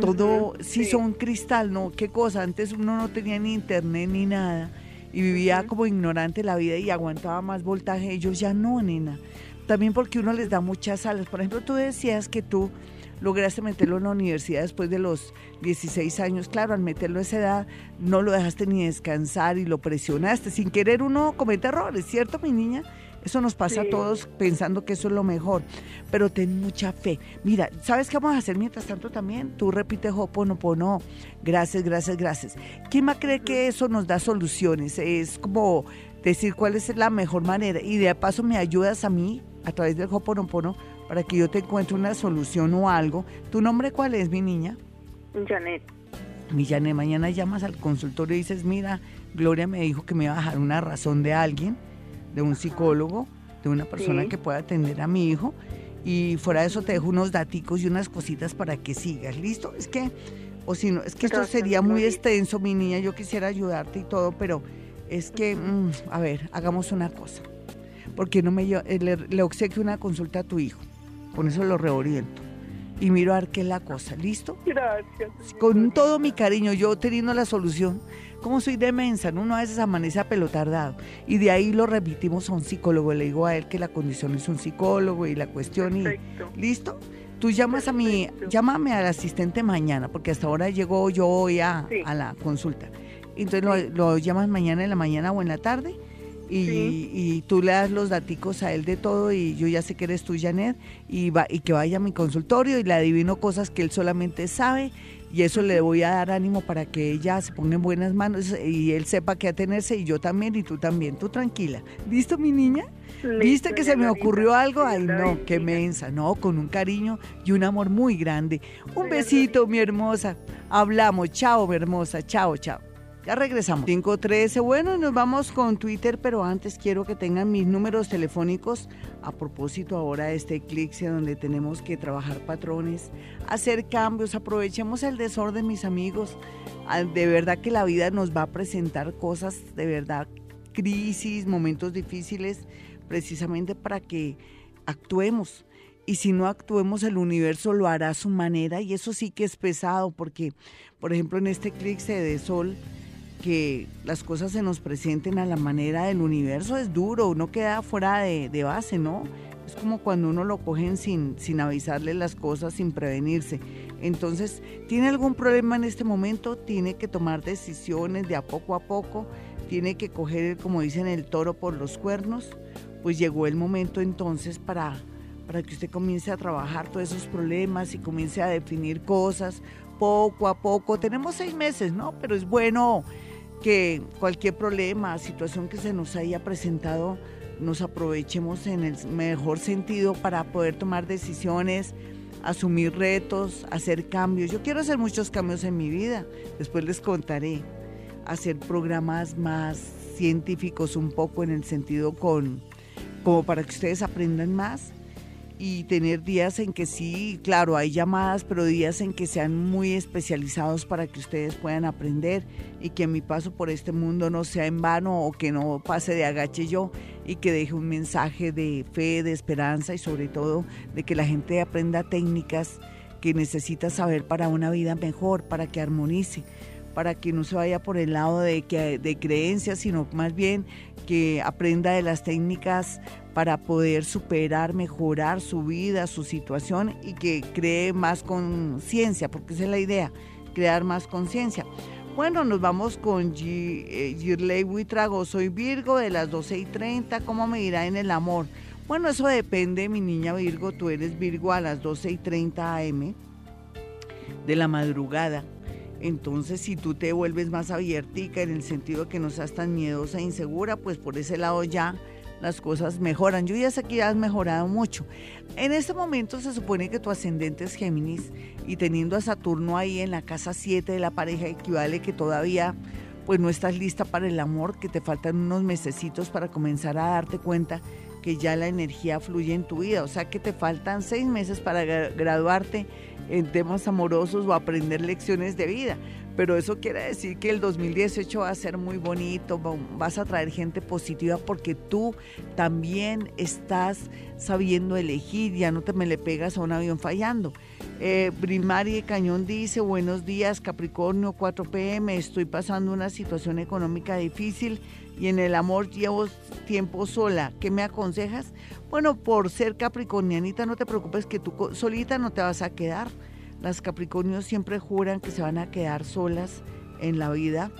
Todo, Ujú, sí, sí. son cristal, ¿no? ¿Qué cosa? Antes uno no tenía ni internet ni nada y vivía como ignorante la vida y aguantaba más voltaje. Ellos ya no, nena. También porque uno les da muchas alas. Por ejemplo, tú decías que tú lograste meterlo en la universidad después de los 16 años. Claro, al meterlo a esa edad no lo dejaste ni descansar y lo presionaste. Sin querer uno comete errores, ¿cierto, mi niña? Eso nos pasa a todos pensando que eso es lo mejor, pero ten mucha fe. Mira, ¿sabes qué vamos a hacer mientras tanto también? Tú repites Hoponopono. Gracias, gracias, gracias. ¿Quién más cree que eso nos da soluciones? Es como decir cuál es la mejor manera y de paso me ayudas a mí a través del Hoponopono para que yo te encuentre una solución o algo. ¿Tu nombre cuál es, mi niña? Janet. Mi Janet, mañana llamas al consultorio y dices, mira, Gloria me dijo que me iba a dejar una razón de alguien, de un psicólogo, de una persona Sí. que pueda atender a mi hijo. Y fuera de eso te dejo unos daticos y unas cositas para que sigas. ¿Listo? Es que, o si no, es que esto sería muy extenso, mi niña. Yo quisiera ayudarte y todo, pero es que, mm, a ver, hagamos una cosa. Porque no me eh, le, le obsequio una consulta a tu hijo. Con eso lo reoriento. Y miro a ver qué es la cosa. ¿Listo? Gracias. con todo mi cariño, yo teniendo la solución, como soy de mensa, ¿no? uno a veces amanece a pelotardado. Y de ahí lo remitimos a un psicólogo. Le digo a él que la condición es un psicólogo y la cuestión y... ¿Listo? Tú llamas a mi... Llámame al asistente mañana, porque hasta ahora llegó yo hoy a, Sí. a la consulta. Entonces lo, lo llamas mañana en la mañana o en la tarde y, Sí. y tú le das los daticos a él de todo y yo ya sé que eres tú, Janet, y, va, y que vaya a mi consultorio y le adivino cosas que él solamente sabe y eso le voy a dar ánimo para que ella se ponga en buenas manos y él sepa qué atenerse y yo también y tú también, tú tranquila. ¿Listo, mi niña? ¿Viste que se me ocurrió algo? Ay, no, qué mensa, no, con un cariño y un amor muy grande. Un besito, mi hermosa. Hablamos, chao, mi hermosa, chao, chao. Ya regresamos. 513, bueno, nos vamos con Twitter, pero antes quiero que tengan mis números telefónicos. A propósito ahora de este eclipse donde tenemos que trabajar patrones, hacer cambios, aprovechemos el desorden, mis amigos. Ah, De verdad que la vida nos va a presentar cosas, de verdad, crisis, momentos difíciles, precisamente para que actuemos. Y si no actuemos, el universo lo hará a su manera y eso sí que es pesado porque, por ejemplo, en este eclipse de sol, que las cosas se nos presenten a la manera del universo es duro, uno queda fuera de, de base, ¿no? Es como cuando uno lo cogen sin, sin avisarle las cosas, sin prevenirse. Entonces, ¿tiene algún problema en este momento? Tiene que tomar decisiones de a poco a poco, tiene que coger, como dicen, el toro por los cuernos. Pues llegó el momento entonces para, para que usted comience a trabajar todos esos problemas y comience a definir cosas poco a poco. Tenemos seis meses, ¿no? Pero es bueno que cualquier problema, situación que se nos haya presentado, nos aprovechemos en el mejor sentido para poder tomar decisiones, asumir retos, hacer cambios. Yo quiero hacer muchos cambios en mi vida, después les contaré, hacer programas más científicos un poco en el sentido con, como para que ustedes aprendan más y tener días en que sí, claro, hay llamadas, pero días en que sean muy especializados para que ustedes puedan aprender y que mi paso por este mundo no sea en vano o que no pase de agache yo y que deje un mensaje de fe, de esperanza y sobre todo de que la gente aprenda técnicas que necesita saber para una vida mejor, para que armonice para que no se vaya por el lado de, que, de creencias, sino más bien que aprenda de las técnicas para poder superar, mejorar su vida, su situación y que cree más conciencia, porque esa es la idea, crear más conciencia. Bueno, nos vamos con G, eh, Girley. Soy Virgo de las 12 y 30. ¿Cómo me irá en el amor? Bueno, eso depende, mi niña Virgo. Tú eres Virgo a las 12 y 30 am de la madrugada. Entonces, si tú te vuelves más abiertica en el sentido de que no seas tan miedosa e insegura, pues por ese lado ya las cosas mejoran. Yo ya sé que ya has mejorado mucho. En este momento se supone que tu ascendente es Géminis y teniendo a Saturno ahí en la casa 7 de la pareja equivale que todavía pues no estás lista para el amor, que te faltan unos mesecitos para comenzar a darte cuenta que ya la energía fluye en tu vida. O sea que te faltan seis meses para graduarte en temas amorosos o aprender lecciones de vida. Pero eso quiere decir que el 2018 va a ser muy bonito, vas a traer gente positiva porque tú también estás sabiendo elegir, ya no te me le pegas a un avión fallando. Eh, Brimari Cañón dice, buenos días Capricornio 4 pm, estoy pasando una situación económica difícil y en el amor llevo tiempo sola. ¿Qué me aconsejas? Bueno, por ser capricornianita no te preocupes que tú solita no te vas a quedar las Capricornios siempre juran que se van a quedar solas en la vida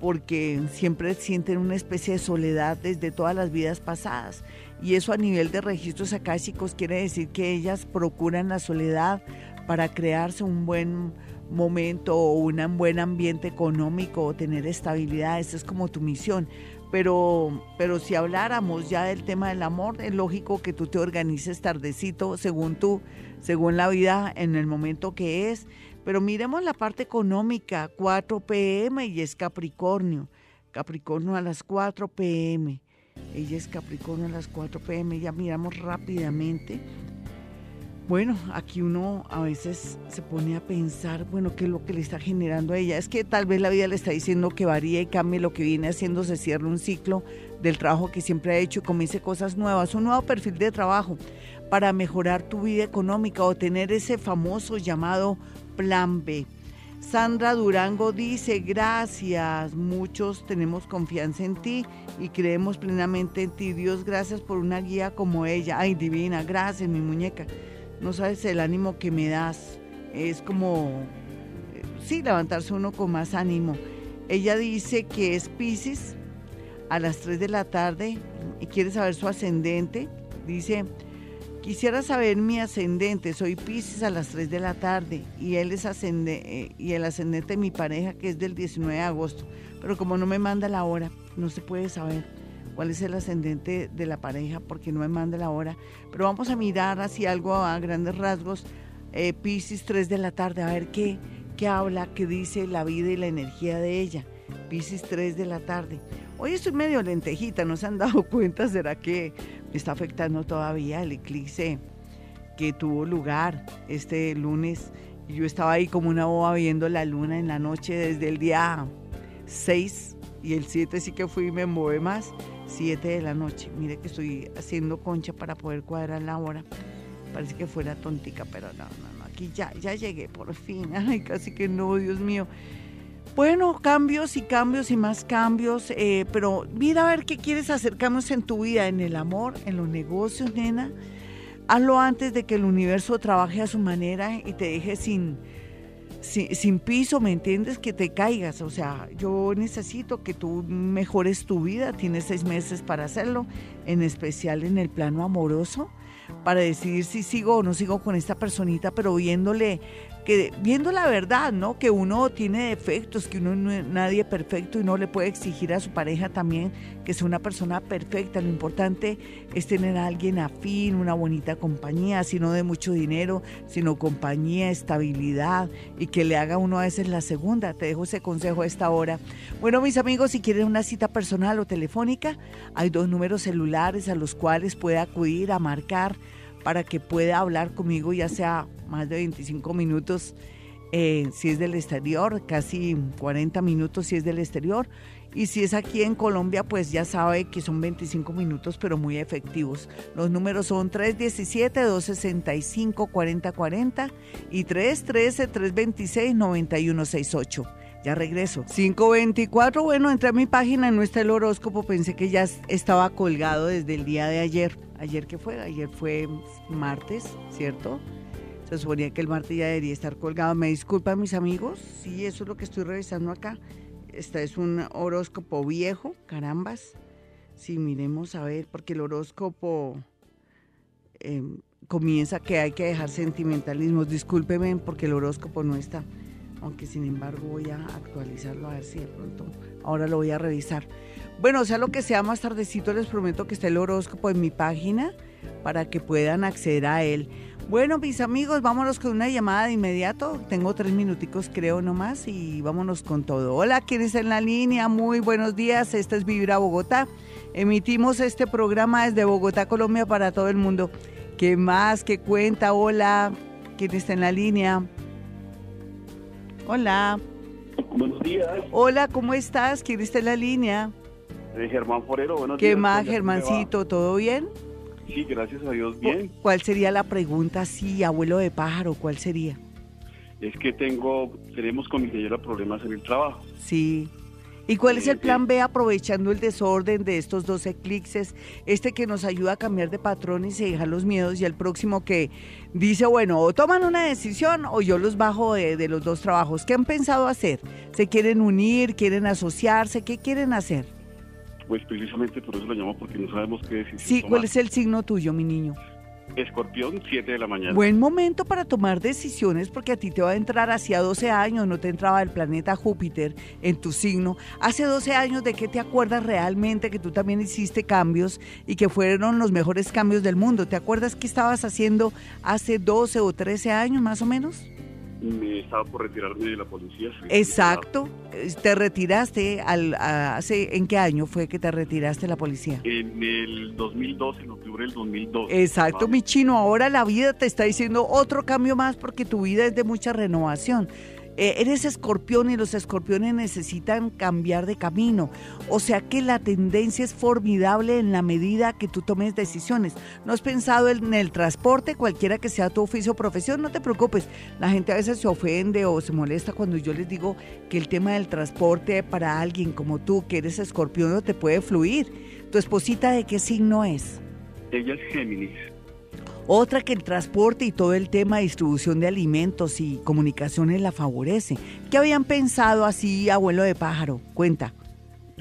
porque siempre sienten una especie de soledad desde todas las vidas pasadas. Y eso a nivel de registros acásicos quiere decir que ellas procuran la soledad para crearse un buen momento o un buen ambiente económico o tener estabilidad. Esa es como tu misión. Pero, pero si habláramos ya del tema del amor, es lógico que tú te organices tardecito según tú según la vida en el momento que es. Pero miremos la parte económica, 4 pm y es Capricornio. Capricornio a las 4 pm. Ella es Capricornio a las 4 pm. Ya miramos rápidamente. Bueno, aquí uno a veces se pone a pensar, bueno, qué es lo que le está generando a ella. Es que tal vez la vida le está diciendo que varíe y cambie lo que viene haciendo, se cierre un ciclo del trabajo que siempre ha hecho y comience cosas nuevas, un nuevo perfil de trabajo para mejorar tu vida económica o tener ese famoso llamado plan B. Sandra Durango dice, gracias, muchos tenemos confianza en ti y creemos plenamente en ti. Dios, gracias por una guía como ella. Ay, divina, gracias, mi muñeca. No sabes el ánimo que me das. Es como, eh, sí, levantarse uno con más ánimo. Ella dice que es Pisces a las 3 de la tarde y quiere saber su ascendente. Dice, Quisiera saber mi ascendente, soy Pisces a las 3 de la tarde y él es ascendente, eh, y el ascendente de mi pareja que es del 19 de agosto, pero como no me manda la hora, no se puede saber cuál es el ascendente de la pareja porque no me manda la hora, pero vamos a mirar así algo a grandes rasgos, eh, Pisces 3 de la tarde, a ver qué, qué habla, qué dice la vida y la energía de ella, Pisces 3 de la tarde. Hoy estoy medio lentejita, ¿no se han dado cuenta? ¿Será que está afectando todavía el eclipse que tuvo lugar este lunes. Yo estaba ahí como una boba viendo la luna en la noche desde el día 6 y el 7 sí que fui y me mueve más, 7 de la noche. Mire que estoy haciendo concha para poder cuadrar la hora. Parece que fuera tontica, pero no, no, no, aquí ya, ya llegué por fin. Ay, casi que no, Dios mío. Bueno, cambios y cambios y más cambios, eh, pero mira a ver qué quieres acercarnos en tu vida, en el amor, en los negocios, nena. Hazlo antes de que el universo trabaje a su manera y te deje sin, sin, sin, piso, ¿me entiendes? Que te caigas. O sea, yo necesito que tú mejores tu vida. Tienes seis meses para hacerlo, en especial en el plano amoroso, para decidir si sigo o no sigo con esta personita, pero viéndole que viendo la verdad, ¿no? Que uno tiene defectos, que uno no es nadie perfecto y no le puede exigir a su pareja también que sea una persona perfecta. Lo importante es tener a alguien afín, una bonita compañía, si no de mucho dinero, sino compañía, estabilidad y que le haga uno a veces la segunda. Te dejo ese consejo a esta hora. Bueno, mis amigos, si quieren una cita personal o telefónica, hay dos números celulares a los cuales puede acudir a marcar para que pueda hablar conmigo ya sea más de 25 minutos eh, si es del exterior, casi 40 minutos si es del exterior. Y si es aquí en Colombia, pues ya sabe que son 25 minutos, pero muy efectivos. Los números son 317-265-4040 y 313-326-9168. Ya regreso. 524, bueno, entré a mi página, no está el horóscopo, pensé que ya estaba colgado desde el día de ayer. ¿Ayer qué fue? Ayer fue martes, ¿cierto? Se suponía que el martes ya debería estar colgado. ¿Me disculpan mis amigos? Sí, eso es lo que estoy revisando acá. Este es un horóscopo viejo, carambas. Sí, miremos a ver, porque el horóscopo em, comienza que hay que dejar sentimentalismos. Discúlpeme porque el horóscopo no está. Aunque sin embargo voy a actualizarlo a ver si de pronto ahora lo voy a revisar. Bueno, sea lo que sea, más tardecito les prometo que está el horóscopo en mi página para que puedan acceder a él. Bueno, mis amigos, vámonos con una llamada de inmediato. Tengo tres minuticos, creo, nomás, y vámonos con todo. Hola, ¿quién está en la línea? Muy buenos días. Esta es Vibra Bogotá. Emitimos este programa desde Bogotá, Colombia, para todo el mundo. ¿Qué más? ¿Qué cuenta? Hola, ¿quién está en la línea? Hola. Buenos días. Hola, ¿cómo estás? ¿Quién está en la línea? Eh, Germán Forero, buenos ¿Qué días. más, ¿cómo le va? Germancito? ¿Todo bien? Sí, gracias a Dios, bien. ¿Cuál sería la pregunta? Sí, abuelo de pájaro, ¿cuál sería? Es que tengo, tenemos con mi señora problemas en el trabajo. Sí. ¿Y cuál es el plan. B aprovechando el desorden de estos dos eclipses? Este que nos ayuda a cambiar de patrones y dejar los miedos y el próximo que dice, bueno, o toman una decisión o yo los bajo de, de los dos trabajos. ¿Qué han pensado hacer? ¿Se quieren unir? ¿Quieren asociarse? ¿Qué quieren hacer? Pues precisamente por eso lo llamo, porque no sabemos qué decisión Sí, tomar. ¿cuál es el signo tuyo, mi niño? Escorpión, 7 de la mañana. Buen momento para tomar decisiones porque a ti te va a entrar hacia 12 años, no te entraba el planeta Júpiter en tu signo. Hace 12 años de qué te acuerdas realmente que tú también hiciste cambios y que fueron los mejores cambios del mundo. ¿Te acuerdas qué estabas haciendo hace 12 o 13 años más o menos? Me estaba por retirarme de la policía. Exacto. Te retiraste al, a- hace ¿en qué año fue que te retiraste de la policía? En el 2012, en octubre del 2012. Exacto, mi chino. Ahora la vida te está diciendo otro cambio más porque tu vida es de mucha renovación. Eh, eres escorpión y los escorpiones necesitan cambiar de camino. O sea que la tendencia es formidable en la medida que tú tomes decisiones. ¿No has pensado en el transporte, cualquiera que sea tu oficio o profesión? No te preocupes. La gente a veces se ofende o se molesta cuando yo les digo que el tema del transporte para alguien como tú, que eres escorpión, no te puede fluir. ¿Tu esposita de qué signo es? Ella es Géminis. Otra que el transporte y todo el tema de distribución de alimentos y comunicaciones la favorece. ¿Qué habían pensado así, abuelo de pájaro? Cuenta.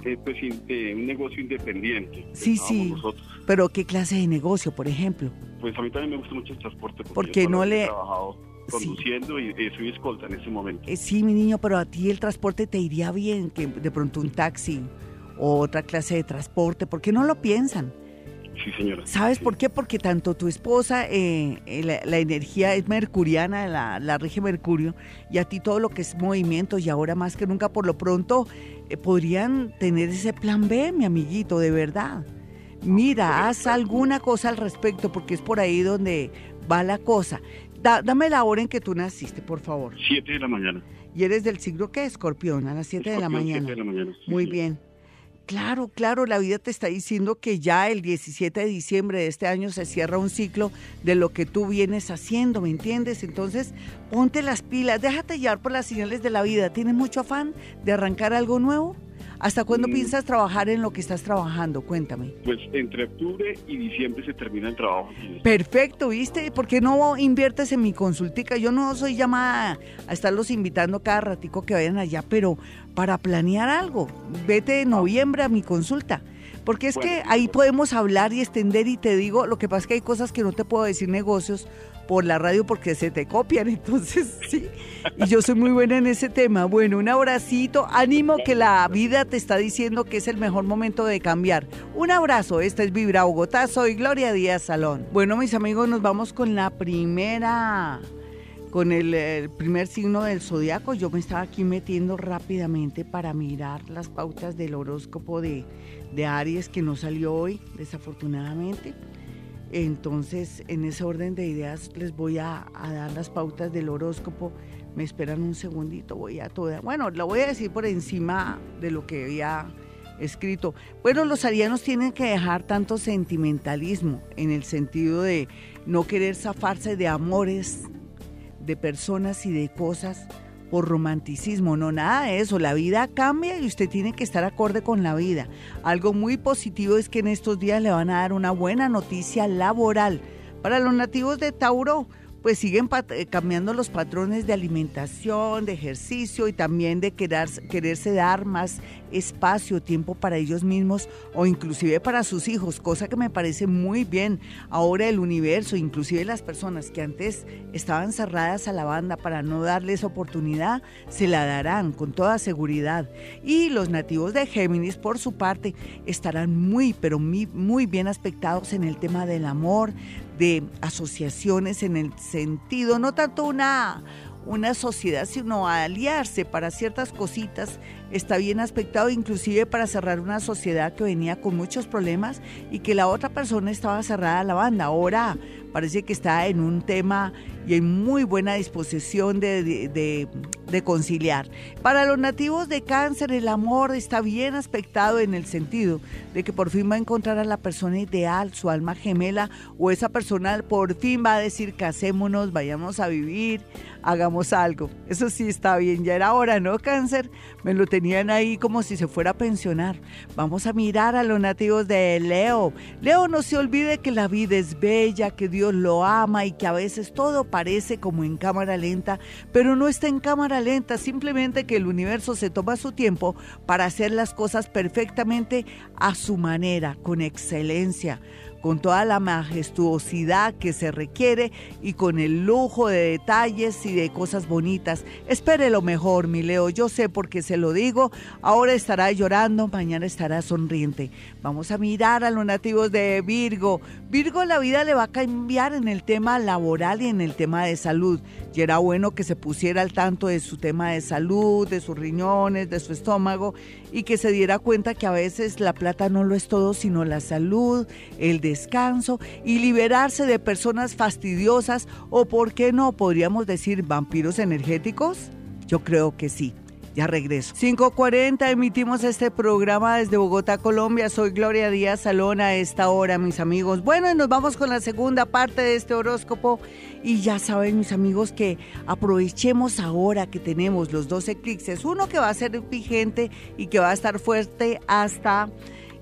Eh, pues eh, un negocio independiente. Sí, sí. Nosotros. Pero ¿qué clase de negocio, por ejemplo? Pues a mí también me gusta mucho el transporte. ¿Por yo qué toda la no le- He trabajado Sí. conduciendo y eh, soy escolta en ese momento. Eh, sí, mi niño, pero a ti el transporte te iría bien, que de pronto un taxi o otra clase de transporte. ¿Por qué no lo piensan? Sí, señora. ¿Sabes Sí. por qué? Porque tanto tu esposa, eh, eh, la, la energía es mercuriana, la, la rige Mercurio, y a ti todo lo que es movimiento, y ahora más que nunca, por lo pronto, eh, podrían tener ese plan B, mi amiguito, de verdad. Mira, haz alguna cosa al respecto, porque es por ahí donde va la cosa. Da- dame la hora en que tú naciste, por favor. 7 de la mañana. Y eres del signo que escorpión, a las 7 de la mañana. siete de la mañana. sí, Muy sí. bien. Claro, claro, la vida te está diciendo que ya el 17 de diciembre de este año se cierra un ciclo de lo que tú vienes haciendo, ¿me entiendes? Entonces, ponte las pilas, déjate llevar por las señales de la vida. ¿Tienes mucho afán de arrancar algo nuevo? ¿Hasta cuándo Mm. piensas trabajar en lo que estás trabajando? Cuéntame. Pues entre octubre y diciembre se termina el trabajo. Perfecto, ¿viste? ¿Por qué no inviertes en mi consultica? Yo no soy llamada a estarlos invitando cada ratico que vayan allá, pero para planear algo, vete en noviembre a mi consulta. Porque es que Bueno, ahí bueno. podemos hablar y extender y te digo, lo que pasa es que hay cosas que no te puedo decir negocios por la radio porque se te copian, entonces sí. Y yo soy muy buena en ese tema. Bueno, un abracito, ánimo que la vida te está diciendo que es el mejor momento de cambiar. Un abrazo, esta es Vibra Bogotá, soy Gloria Díaz Salón. Bueno, mis amigos, nos vamos con la primera, con el, el primer signo del zodiaco. Yo me estaba aquí metiendo rápidamente para mirar las pautas del horóscopo de, de Aries que no salió hoy, desafortunadamente. Entonces, en ese orden de ideas, les voy a, dar las pautas del horóscopo. Me esperan un segundito, voy a toda. Bueno, lo voy a decir por encima de lo que había escrito. Bueno, los arianos tienen que dejar tanto sentimentalismo en el sentido de no querer zafarse de amores, de personas y de cosas por romanticismo, no nada de eso. La vida cambia y usted tiene que estar acorde con la vida. Algo muy positivo es que en estos días le van a dar una buena noticia laboral. Para los nativos de Tauro, pues siguen eh, cambiando los patrones de alimentación, de ejercicio y también de querer, quererse dar más espacio, tiempo para ellos mismos o inclusive para sus hijos, cosa que me parece muy bien. Ahora el universo, inclusive las personas que antes estaban cerradas a la banda para no darles oportunidad, se la darán con toda seguridad. Y los nativos de Géminis, por su parte, estarán muy, pero muy, muy bien aspectados en el tema del amor, de asociaciones en el sentido, no tanto una, una sociedad, sino aliarse para ciertas cositas está bien aspectado, inclusive para cerrar una sociedad que venía con muchos problemas y que la otra persona estaba cerrada a la banda. Ahora parece que está en un tema y en muy buena disposición de, de, conciliar. Para los nativos de cáncer, el amor está bien aspectado en el sentido de que por fin va a encontrar a la persona ideal, su alma gemela, o esa persona por fin va a decir casémonos, vayamos a vivir, hagamos algo. Eso sí está bien, ya era hora, ¿no, cáncer? Me lo tenían ahí como si se fuera a pensionar. Vamos a mirar a los nativos de Leo. Leo, no se olvide que la vida es bella, que Dios lo ama y que a veces todo parece como en cámara lenta, pero no está en cámara lenta, simplemente que el universo se toma su tiempo para hacer las cosas perfectamente a su manera, con excelencia con toda la majestuosidad que se requiere y con el lujo de detalles y de cosas bonitas. Espere lo mejor, mi Leo, yo sé porque se lo digo, ahora estará llorando, mañana estará sonriente. Vamos a mirar a los nativos de Virgo. Virgo la vida le va a cambiar en el tema laboral y en el tema de salud. Y era bueno que se pusiera al tanto de su tema de salud, de sus riñones, de su estómago y que se diera cuenta que a veces la plata no lo es todo, sino la salud, el descanso y liberarse de personas fastidiosas o, ¿por qué no? Podríamos decir vampiros energéticos. Yo creo que sí. Ya regreso. 5.40 emitimos este programa desde Bogotá, Colombia. Soy Gloria Díaz Salón a esta hora, mis amigos. Bueno, nos vamos con la segunda parte de este horóscopo. Y ya saben, mis amigos, que aprovechemos ahora que tenemos los dos eclipses. Uno que va a ser vigente y que va a estar fuerte hasta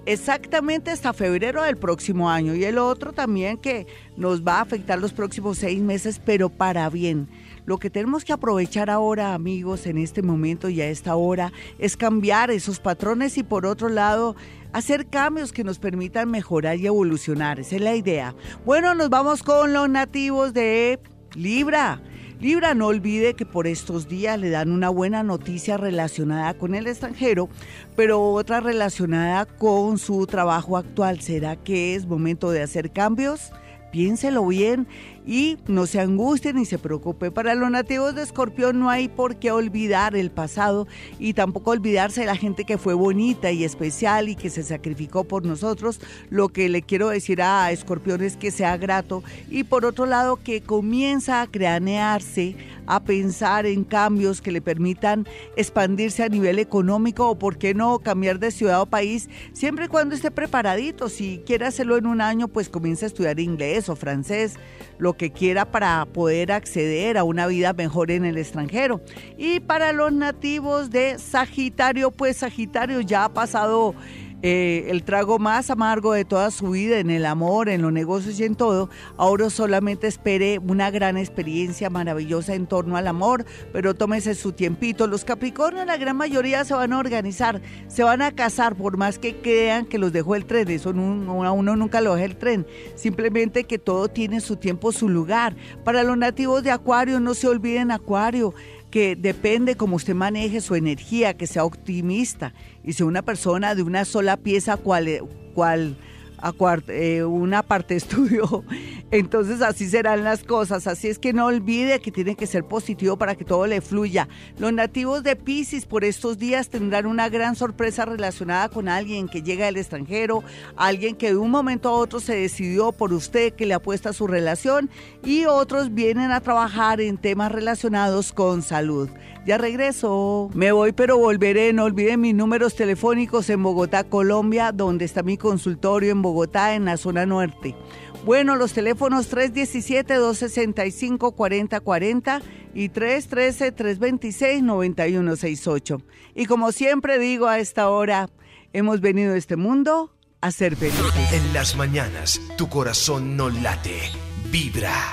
exactamente hasta febrero del próximo año y el otro también que nos va a afectar los próximos seis meses, pero para bien. Lo que tenemos que aprovechar ahora, amigos, en este momento y a esta hora, es cambiar esos patrones y por otro lado, hacer cambios que nos permitan mejorar y evolucionar. Esa es la idea. Bueno, nos vamos con los nativos de Libra. Libra, no olvide que por estos días le dan una buena noticia relacionada con el extranjero, pero otra relacionada con su trabajo actual. ¿Será que es momento de hacer cambios? Piénselo bien y no se angustie ni se preocupe. Para los nativos de Escorpión no hay por qué olvidar el pasado y tampoco olvidarse de la gente que fue bonita y especial y que se sacrificó por nosotros. Lo que le quiero decir a Escorpión es que sea grato y por otro lado que comienza a cranearse, a pensar en cambios que le permitan expandirse a nivel económico o por qué no cambiar de ciudad o país siempre y cuando esté preparadito. Si quiere hacerlo en un año, pues comienza a estudiar inglés o francés lo que quiera para poder acceder a una vida mejor en el extranjero. Y para los nativos de Sagitario, pues Sagitario ya ha pasado eh, el trago más amargo de toda su vida en el amor, en los negocios y en todo, ahora solamente espere una gran experiencia maravillosa en torno al amor, pero tómese su tiempito. Los Capricornios, la gran mayoría se van a organizar, se van a casar, por más que crean que los dejó el tren, eso a uno nunca lo deja el tren, simplemente que todo tiene su tiempo, su lugar. Para los nativos de Acuario, no se olviden Acuario que depende cómo usted maneje su energía, que sea optimista y sea una persona de una sola pieza cual, cual a eh, una parte estudio. Entonces así serán las cosas. Así es que no olvide que tiene que ser positivo para que todo le fluya. Los nativos de Pisces por estos días tendrán una gran sorpresa relacionada con alguien que llega del extranjero, alguien que de un momento a otro se decidió por usted que le apuesta su relación y otros vienen a trabajar en temas relacionados con salud. Ya regreso. Me voy, pero volveré. No olviden mis números telefónicos en Bogotá, Colombia, donde está mi consultorio en Bogotá, en la zona norte. Bueno, los teléfonos 317-265-4040 y 313-326-9168. Y como siempre digo a esta hora, hemos venido a este mundo a ser felices. En las mañanas, tu corazón no late, vibra.